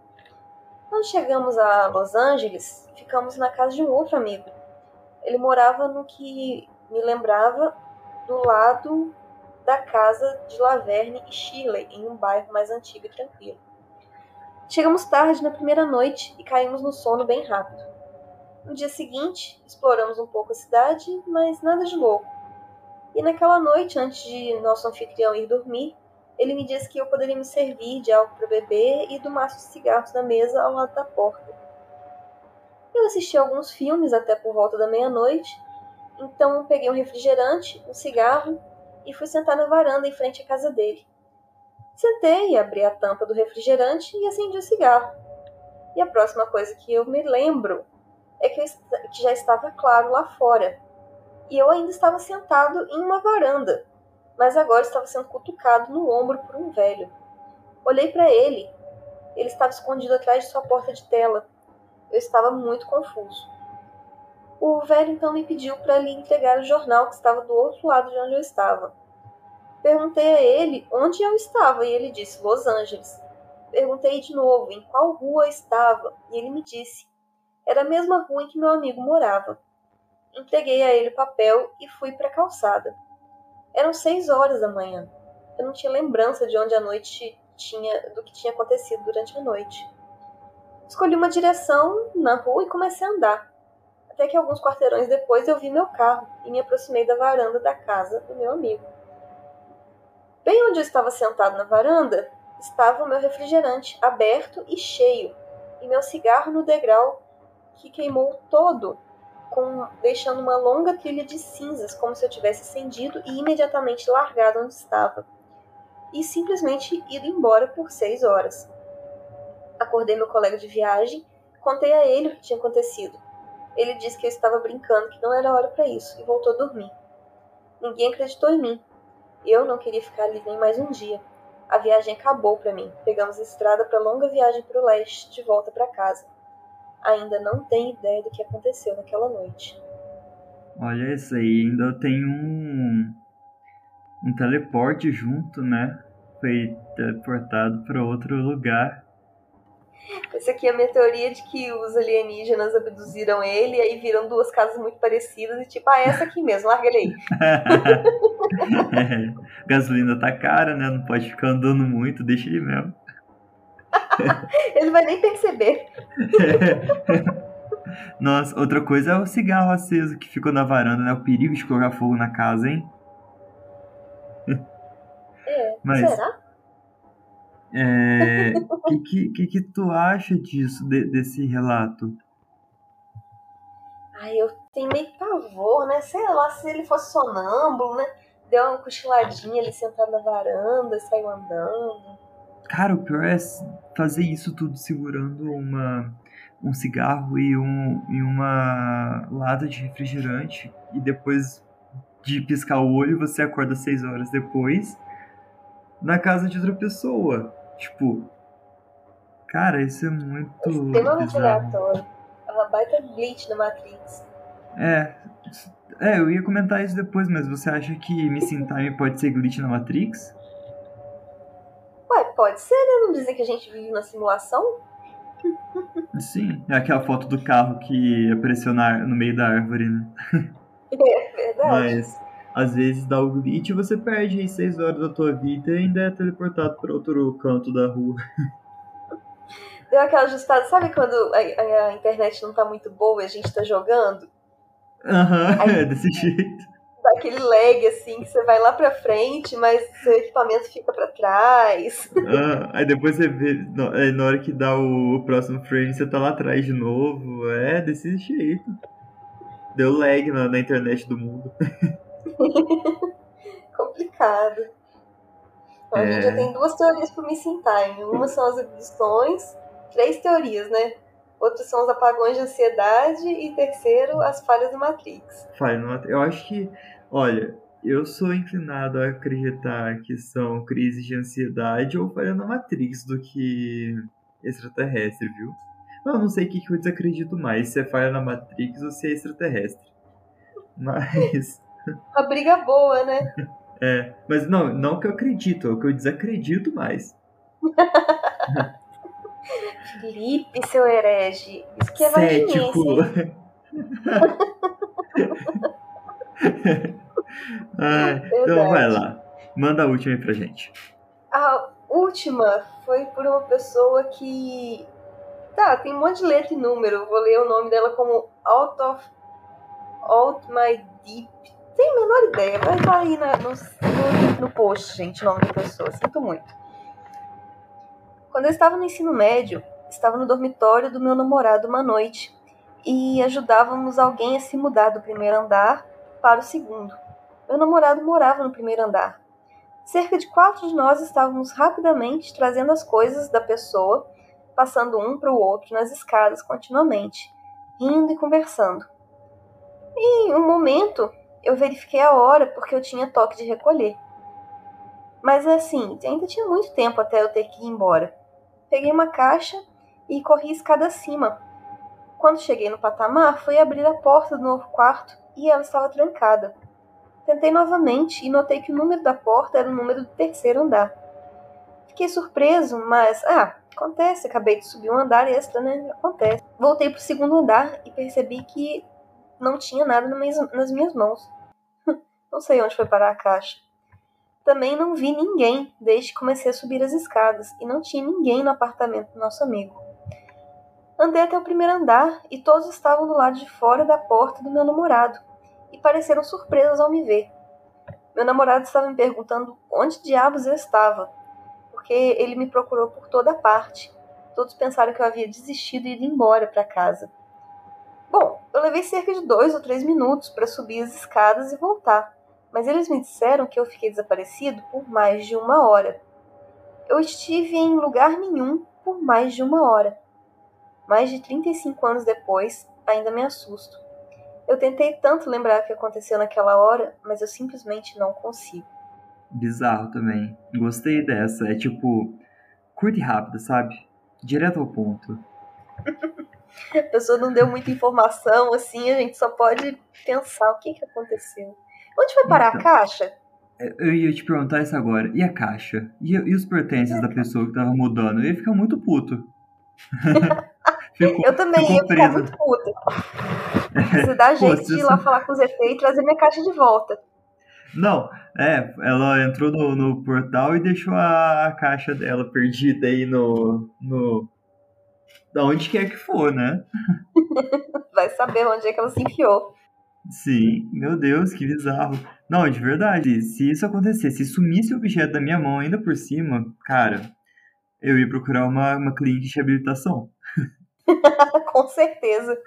quando chegamos a Los Angeles, ficamos na casa de um outro amigo. Ele morava no que me lembrava do lado da casa de Laverne e Shirley, em um bairro mais antigo e tranquilo. Chegamos tarde na primeira noite e caímos no sono bem rápido. No dia seguinte, exploramos um pouco a cidade, mas nada de louco. E naquela noite, antes de nosso anfitrião ir dormir, ele me disse que eu poderia me servir de algo para beber e do maço de cigarros na mesa ao lado da porta. Eu assisti alguns filmes até por volta da meia-noite, então peguei um refrigerante, um cigarro e fui sentar na varanda em frente à casa dele. Sentei, abri a tampa do refrigerante e acendi o cigarro. E a próxima coisa que eu me lembro é que, eu, que já estava claro lá fora. E eu ainda estava sentado em uma varanda, mas agora estava sendo cutucado no ombro por um velho. Olhei para ele. Ele estava escondido atrás de sua porta de tela. Eu estava muito confuso. O velho então me pediu para lhe entregar o jornal que estava do outro lado de onde eu estava. Perguntei a ele onde eu estava e ele disse Los Angeles. Perguntei de novo em qual rua estava e ele me disse. Era a mesma rua em que meu amigo morava. Entreguei a ele o papel e fui para a calçada. Eram seis horas da manhã. Eu não tinha lembrança de onde a noite tinha, do que tinha acontecido durante a noite. Escolhi uma direção na rua e comecei a andar. Até que alguns quarteirões depois eu vi meu carro e me aproximei da varanda da casa do meu amigo. Bem onde eu estava sentado na varanda, estava o meu refrigerante aberto e cheio, e meu cigarro no degrau que queimou todo com, deixando uma longa trilha de cinzas, como se eu tivesse acendido e imediatamente largado onde estava, e simplesmente ido embora por seis horas. Acordei meu colega de viagem, contei a ele o que tinha acontecido. Ele disse que eu estava brincando, que não era hora para isso, e voltou a dormir. Ninguém acreditou em mim. Eu não queria ficar ali nem mais um dia. A viagem acabou para mim. Pegamos a estrada para a longa viagem para o leste, de volta para casa ainda não tem ideia do que aconteceu naquela noite. Olha isso aí, ainda tem um um teleporte junto, né? Foi teleportado para outro lugar. Essa aqui é a minha teoria de que os alienígenas abduziram ele e aí viram duas casas muito parecidas e tipo, ah, essa aqui mesmo, larga ele aí. é, gasolina tá cara, né? Não pode ficar andando muito, deixa ele mesmo. Ele vai nem perceber. Nossa, outra coisa é o cigarro aceso que ficou na varanda, né? O perigo de colocar fogo na casa, hein? É, Mas, será? É, o que, que, que, que tu acha disso, de, desse relato? Ai, eu tenho meio pavor, né? Sei lá, se ele fosse sonâmbulo, né? Deu uma cochiladinha ali sentado na varanda e saiu andando. Cara, o pior é fazer isso tudo segurando uma, um cigarro e, um, e uma lata de refrigerante e depois de piscar o olho você acorda seis horas depois na casa de outra pessoa. Tipo, cara, isso é muito. Aleatório. É uma baita glitch na Matrix. É. É, eu ia comentar isso depois, mas você acha que Missing Time pode ser glitch na Matrix? Pode ser, né? Não dizer que a gente vive na simulação? Sim, é aquela foto do carro que apareceu na, no meio da árvore, né? É verdade. Mas às vezes dá o glitch e você perde 6 horas da tua vida e ainda é teleportado para outro canto da rua. Deu aquela ajustada, sabe quando a, a, internet não tá muito boa e a gente tá jogando? Aham, uhum, é desse jeito. Dá aquele lag assim, que você vai lá pra frente, mas seu equipamento fica pra trás. Ah, aí depois você vê, na hora que dá o, próximo frame, você tá lá atrás de novo. É, desse jeito. Deu lag na, na internet do mundo. Complicado. Então, é... A gente já tem duas teorias pro Missing Time. Uma são as abduções, três teorias, né? Outras são os apagões de ansiedade e terceiro, as falhas do Matrix. Falha no Matrix. Eu acho que, olha, eu sou inclinado a acreditar que são crises de ansiedade ou falha na Matrix do que extraterrestre, viu? Eu não sei o que, que eu desacredito mais, se é falha na Matrix ou se é extraterrestre. Mas. A briga boa, né? É, mas não, não que eu acredito, é o que eu desacredito mais. Felipe, seu herege. Isso que é Cético. ah, então vai lá. Manda a última aí pra gente. A última foi por uma pessoa que. Tá, tem um monte de letra e número. Vou ler o nome dela como Out of Out My Deep tenho a menor ideia. Vai estar aí na, no, no, no post, gente, o nome da pessoa. Sinto muito. Quando eu estava no ensino médio, estava no dormitório do meu namorado uma noite e ajudávamos alguém a se mudar do primeiro andar para o segundo. Meu namorado morava no primeiro andar. Cerca de quatro de nós estávamos rapidamente trazendo as coisas da pessoa, passando um para o outro nas escadas continuamente, rindo e conversando. E em um momento eu verifiquei a hora porque eu tinha toque de recolher. Mas assim, ainda tinha muito tempo até eu ter que ir embora. Peguei uma caixa e corri escada acima. Quando cheguei no patamar, fui abrir a porta do novo quarto e ela estava trancada. Tentei novamente e notei que o número da porta era o número do terceiro andar. Fiquei surpreso, mas ah, acontece, acabei de subir um andar extra, né? Acontece. Voltei para o segundo andar e percebi que não tinha nada nas minhas mãos. não sei onde foi parar a caixa. Também não vi ninguém desde que comecei a subir as escadas e não tinha ninguém no apartamento do nosso amigo. Andei até o primeiro andar e todos estavam do lado de fora da porta do meu namorado e pareceram surpresos ao me ver. Meu namorado estava me perguntando onde diabos eu estava, porque ele me procurou por toda parte. Todos pensaram que eu havia desistido e ido embora para casa. Bom, eu levei cerca de dois ou três minutos para subir as escadas e voltar, mas eles me disseram que eu fiquei desaparecido por mais de uma hora. Eu estive em lugar nenhum por mais de uma hora. Mais de 35 anos depois, ainda me assusto. Eu tentei tanto lembrar o que aconteceu naquela hora, mas eu simplesmente não consigo. Bizarro também. Gostei dessa. É tipo, curta e rápida, sabe? Direto ao ponto. A pessoa não deu muita informação, assim, a gente só pode pensar o que, que aconteceu. Onde foi parar então, a caixa? É, eu ia te perguntar isso agora. E a caixa? E, e os pertences é. da pessoa que tava mudando? Eu ia ficar muito puto. ficou, eu também ia ficar muito puto. Você dá jeito de ir lá falar com o ZT e trazer minha caixa de volta. Não, é, ela entrou no, no portal e deixou a, a caixa dela perdida aí no, no, da onde quer que for, né? Vai saber onde é que ela se enfiou. Sim, meu Deus, que bizarro. Não, de verdade, se isso acontecesse, se sumisse o objeto da minha mão ainda por cima, cara, Eu ia procurar uma, uma clínica de reabilitação. Com certeza.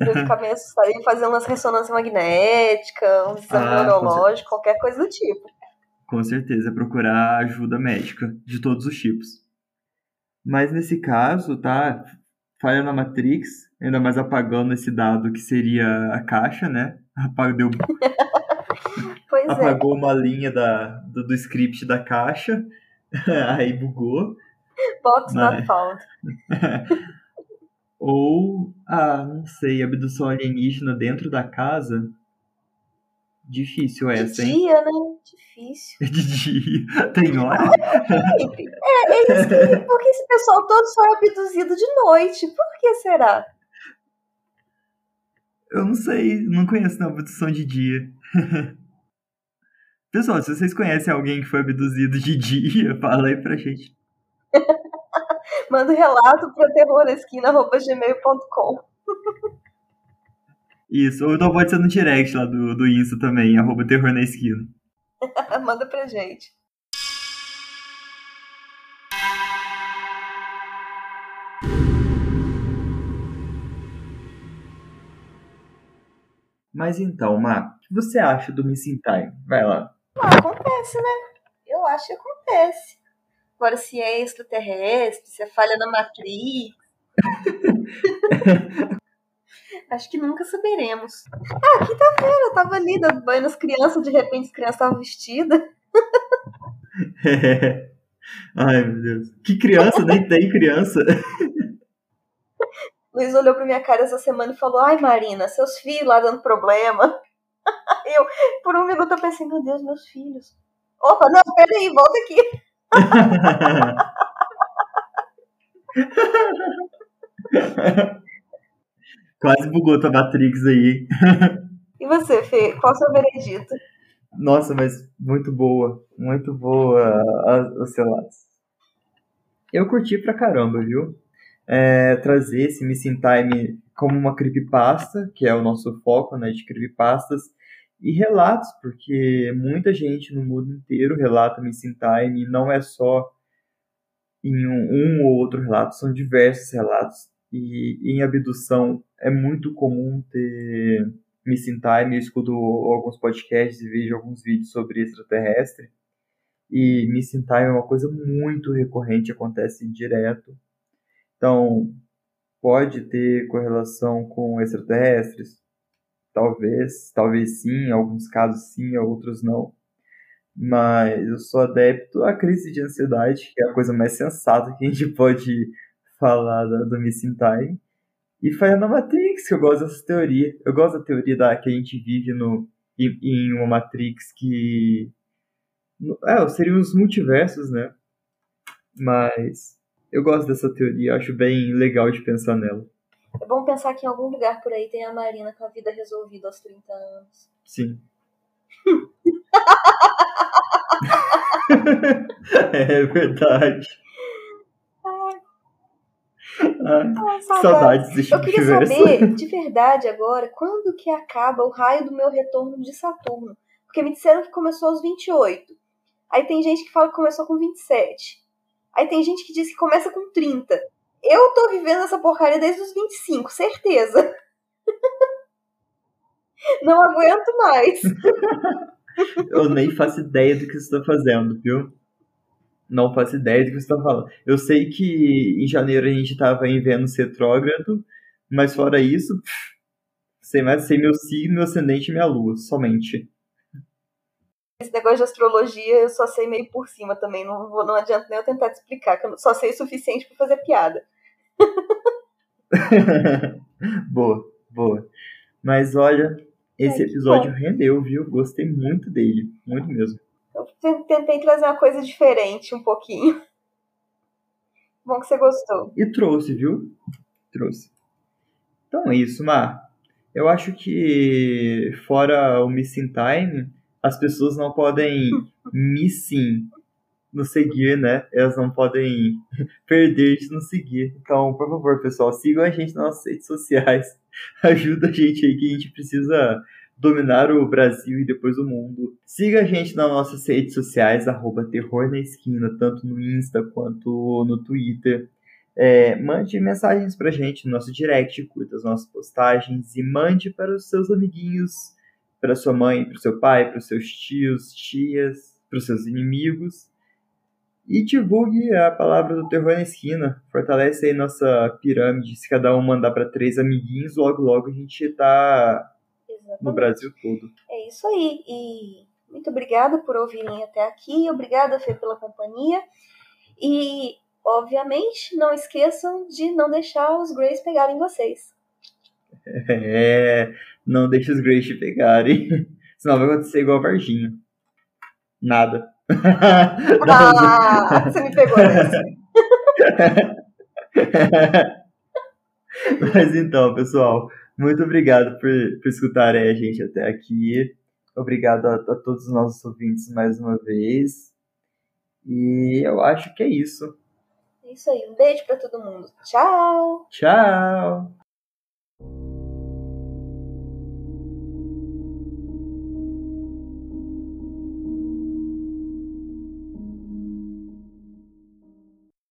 Eu ficar meio assustada e fazer umas ressonâncias magnéticas, um exame Ah, neurológico, qualquer coisa do tipo. Com certeza, procurar ajuda médica de todos os tipos. Mas nesse caso, tá? Falha na Matrix, ainda mais apagando esse dado que seria a caixa, né? Apagou, Pois é. apagou uma linha da, do, do script da caixa, aí bugou. Box not Mas- found. Ou, ah, não sei, abdução alienígena dentro da casa. Difícil De essa, hein? dia, né? Difícil. De dia. Tem hora? É, é isso que. Porque esse pessoal todo só é abduzido de noite. Por que será? Eu não sei, não conheço não, abdução de dia. Pessoal, se vocês conhecem alguém que foi abduzido de dia, fala aí pra gente. Manda um relato pra terroresquina.gmail.com. Isso, ou então pode ser no direct lá do, do Insta também, arroba terror na esquina. Manda pra gente. Mas então, Má, o que você acha do Missing Time? Vai lá. Ah, acontece, né? Eu acho que acontece. Agora, se é extraterrestre, se é falha na matriz. acho que nunca saberemos. Ah, quinta-feira, eu tava ali dando banho nas crianças, de repente as crianças estavam vestidas. Ai, meu Deus. Que criança, nem tem criança. Luiz olhou pra minha cara essa semana e falou: Ai, Marina, seus filhos lá dando problema. Eu, por um minuto, eu pensei: Meu Deus, meus filhos. Opa, não, peraí, volta aqui. Quase bugou tua Matrix aí. E você, Fê, qual o seu veredito? Nossa, mas muito boa. Muito boa os relatos. Eu curti pra caramba, viu? É, trazer esse Missing Time como uma creepypasta, que é o nosso foco, né, de creepypastas, e relatos, porque muita gente no mundo inteiro relata Missing Time, e não é só em um, um ou outro relato, são diversos relatos. E em abdução é muito comum ter Missing Time, eu escuto alguns podcasts e vejo alguns vídeos sobre extraterrestre. E Missing Time é uma coisa muito recorrente, acontece direto. Então, pode ter correlação com extraterrestres? Talvez, talvez sim, em alguns casos sim, em outros não. Mas eu sou adepto à crise de ansiedade, que é a coisa mais sensata que a gente pode falar do Missing Time. E falha na Matrix, que eu gosto dessa teoria. Eu gosto da teoria da que a gente vive no, em, em uma Matrix que. É, seriam os multiversos, né? Mas eu gosto dessa teoria, acho bem legal de pensar nela. É bom pensar que em algum lugar por aí tem a Marina com a vida resolvida aos 30 anos. Sim. é verdade. Ai, Ah, saudades desse Eu queria saber, de verdade agora, quando que acaba o raio do meu retorno de Saturno. Porque me disseram que começou aos 28. Aí tem gente que fala que começou com 27. Aí tem gente que diz que começa com 30. Eu tô vivendo essa porcaria desde os 25, certeza. Não aguento mais. Eu nem faço ideia do que você está fazendo, viu? Não faço ideia do que você está falando. Eu sei que em janeiro a gente estava em Vênus retrógrado, mas fora isso, pff, mais, sei meu signo, meu ascendente e minha lua, somente. Esse negócio de astrologia eu só sei meio por cima também. Não, vou, não adianta nem eu tentar te explicar, que eu só sei o suficiente para fazer piada. boa, boa. Mas olha, esse que episódio rendeu, viu? Gostei muito dele, muito mesmo. Eu tentei trazer uma coisa diferente um pouquinho. Bom que você gostou. E trouxe, viu? Trouxe. Então é isso, Mar. Eu acho que fora o Missing Time, as pessoas não podem missing no seguir, né? Elas não podem perder de nos seguir. Então, por favor, pessoal, sigam a gente nas nossas redes sociais. Ajuda a gente aí que a gente precisa dominar o Brasil e depois o mundo. Siga a gente nas nossas redes sociais, arroba Terror na Esquina, tanto no Insta quanto no Twitter. É, mande mensagens pra gente no nosso direct, curta as nossas postagens e mande para os seus amiguinhos, para sua mãe, para seu pai, para seus tios, tias, para seus inimigos. E divulgue a palavra do terror na esquina. Fortalece aí nossa pirâmide. Se cada um mandar para três amiguinhos, logo logo a gente tá Exatamente. no Brasil todo. É isso aí. E muito obrigada por ouvirem até aqui. Obrigada, Fê, pela companhia. E, obviamente, não esqueçam de não deixar os Greys pegarem vocês. É, não deixe os Greys te pegarem. Senão vai acontecer igual a Varginha. Nada. ah, você me pegou nessa. Mas então, pessoal, muito obrigado por, por escutarem a gente até aqui. Obrigado a, a todos os nossos ouvintes mais uma vez. E eu acho que é isso. É isso aí. Um beijo para todo mundo. Tchau. Tchau.